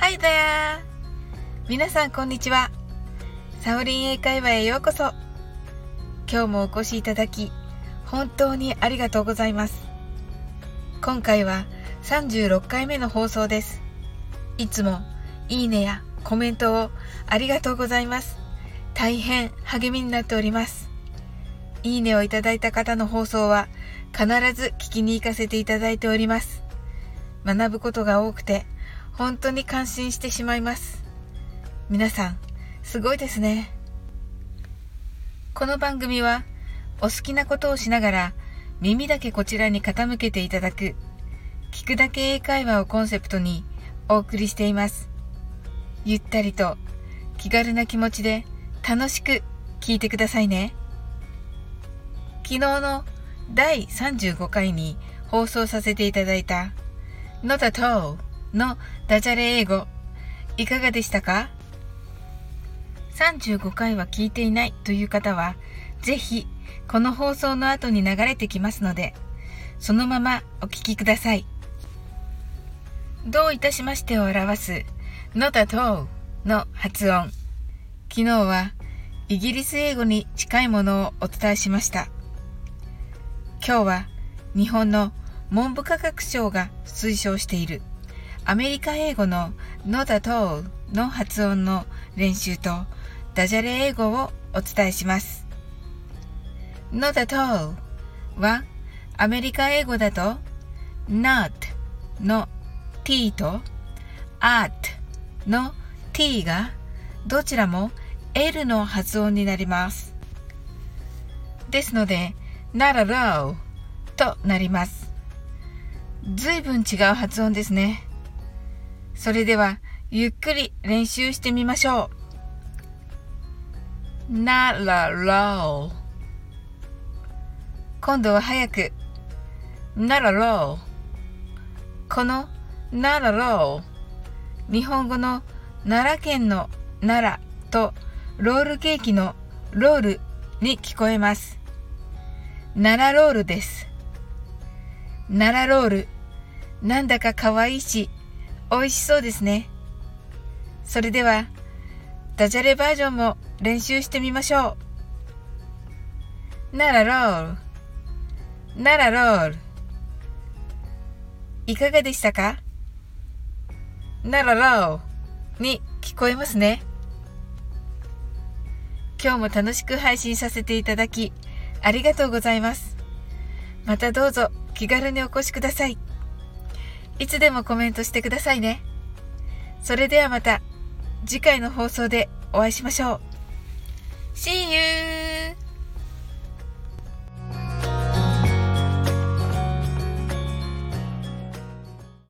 there! 皆さんこんにちは。サオリン英会話へようこそ。今日もお越しいただき、本当にありがとうございます。今回は36回目の放送です。いつもいいねやコメントをありがとうございます。大変励みになっております。いいねをいただいた方の放送は必ず聞きに行かせていただいております。学ぶことが多くて本当に感心してしまいます。皆さん、すごいですね。この番組はお好きなことをしながら耳だけこちらに傾けていただく聞くだけ英会話をコンセプトにお送りしています。ゆったりと気軽な気持ちで楽しく聞いてくださいね。昨日の第35回に放送させていただいた Not at all のダジャレ英語いかがでしたか ?35 回は聞いていないという方はぜひこの放送の後に流れてきますのでそのままお聞きください。どういたしましてを表す not at all の発音。昨日はイギリス英語に近いものをお伝えしました。今日は日本の文部科学省が推奨しているアメリカ英語の not at all の発音の練習とダジャレ英語をお伝えします。not at all はアメリカ英語だと not の t と at の t がどちらも L の発音になります。ですので not at all となります。ずいぶん違う発音ですね。それでは、ゆっくり練習してみましょう。not at all 今度は早く。not at all この not at all 日本語の奈良県の奈良とロールケーキのロールに聞こえます。奈良ロールです。奈良ロール。なんだか可愛いし、美味しそうですね。それでは、ダジャレバージョンも練習してみましょう。奈良ロール。奈良ロール。いかがでしたか？奈良ローに聞こえますね。今日も楽しく配信させていただき、ありがとうございます。またどうぞ気軽にお越しください。いつでもコメントしてくださいね。それではまた次回の放送でお会いしましょう。See you!